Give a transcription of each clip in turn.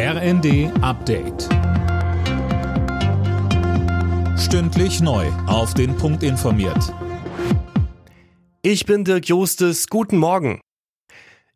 RND Update. Stündlich neu. Auf den Punkt informiert. Ich bin Dirk Jostes. Guten Morgen.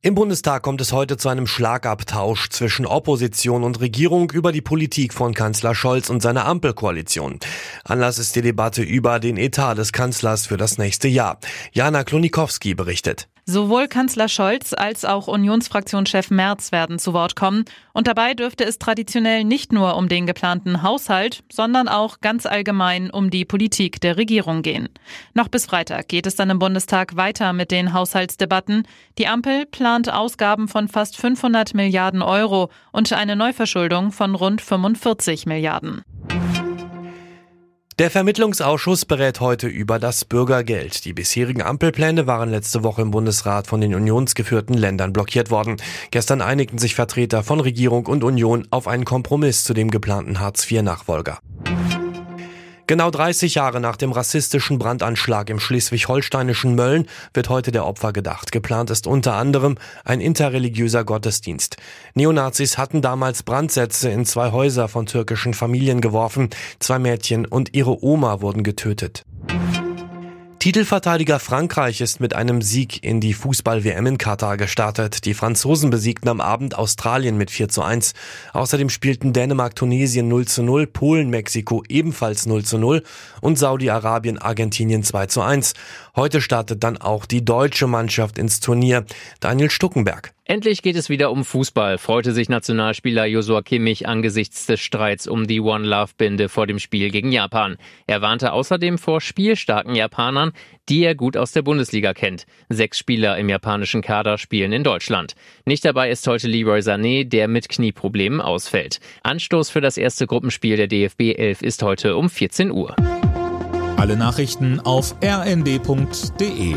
Im Bundestag kommt es heute zu einem Schlagabtausch zwischen Opposition und Regierung über die Politik von Kanzler Scholz und seiner Ampelkoalition. Anlass ist die Debatte über den Etat des Kanzlers für das nächste Jahr. Jana Klonikowski berichtet. Sowohl Kanzler Scholz als auch Unionsfraktionschef Merz werden zu Wort kommen. Und dabei dürfte es traditionell nicht nur um den geplanten Haushalt, sondern auch ganz allgemein um die Politik der Regierung gehen. Noch bis Freitag geht es dann im Bundestag weiter mit den Haushaltsdebatten. Die Ampel plant Ausgaben von fast 500 Milliarden Euro und eine Neuverschuldung von rund 45 Milliarden. Der Vermittlungsausschuss berät heute über das Bürgergeld. Die bisherigen Ampelpläne waren letzte Woche im Bundesrat von den unionsgeführten Ländern blockiert worden. Gestern einigten sich Vertreter von Regierung und Union auf einen Kompromiss zu dem geplanten Hartz-IV-Nachfolger. Genau 30 Jahre nach dem rassistischen Brandanschlag im schleswig-holsteinischen Mölln wird heute der Opfer gedacht. Geplant ist unter anderem ein interreligiöser Gottesdienst. Neonazis hatten damals Brandsätze in zwei Häuser von türkischen Familien geworfen. Zwei Mädchen und ihre Oma wurden getötet. Titelverteidiger Frankreich ist mit einem Sieg in die Fußball-WM in Katar gestartet. Die Franzosen besiegten am Abend Australien mit 4 zu 1. Außerdem spielten Dänemark Tunesien 0 zu 0, Polen Mexiko ebenfalls 0 zu 0 und Saudi-Arabien Argentinien 2 zu 1. Heute startet dann auch die deutsche Mannschaft ins Turnier. Daniel Stuckenberg. Endlich geht es wieder um Fußball, freute sich Nationalspieler Josua Kimmich angesichts des Streits um die One Love Binde vor dem Spiel gegen Japan. Er warnte außerdem vor spielstarken Japanern, die er gut aus der Bundesliga kennt. Sechs Spieler im japanischen Kader spielen in Deutschland. Nicht dabei ist heute Leroy Sané, der mit Knieproblemen ausfällt. Anstoß für das erste Gruppenspiel der DFB 11 ist heute um 14 Uhr. Alle Nachrichten auf rnd.de